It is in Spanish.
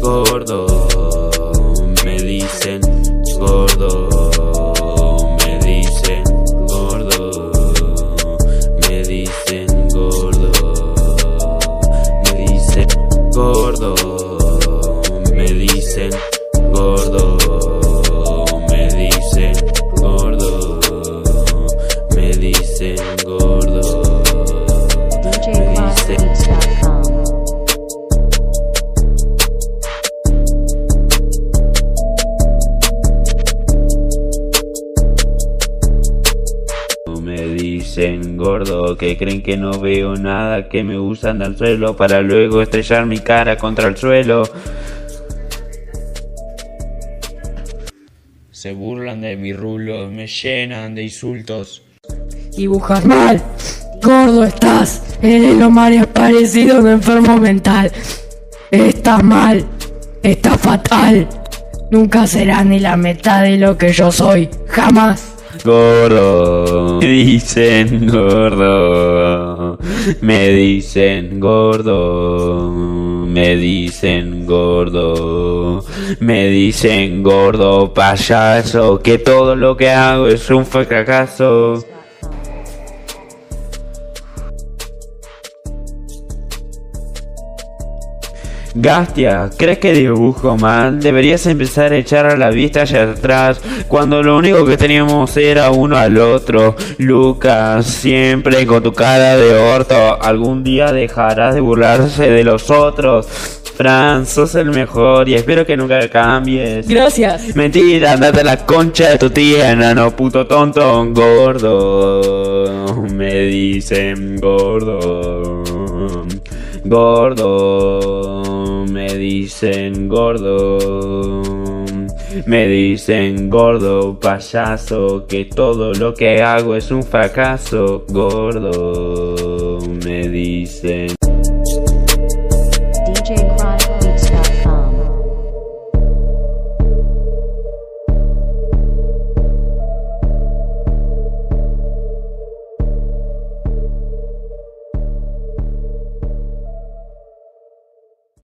Gordo, me dicen, gordo, me dicen, gordo, me dicen, gordo, me dicen, gordo. Dicen gordo que creen que no veo nada, que me usan al suelo para luego estrellar mi cara contra el suelo. Se burlan de mi rulo, me llenan de insultos. Dibujas mal. Gordo estás. Eres lo más parecido a un enfermo mental. Estás mal. Estás fatal. Nunca serás ni la mitad de lo que yo soy. Jamás. Gordo, me dicen gordo, me dicen gordo, me dicen gordo, me dicen gordo payaso, que todo lo que hago es un fracaso. Gastia, ¿crees que dibujo mal? Deberías empezar a echar a la vista hacia atrás cuando lo único que teníamos era uno al otro. Lucas, siempre con tu cara de orto, algún día dejarás de burlarse de los otros. Fran, sos el mejor y espero que nunca cambies. Gracias. Mentira, andate a la concha de tu tía, enano puto tonto, gordo. Me dicen gordo. Gordo. Me dicen gordo. Me dicen gordo, payaso, que todo lo que hago es un fracaso. Gordo. Me dicen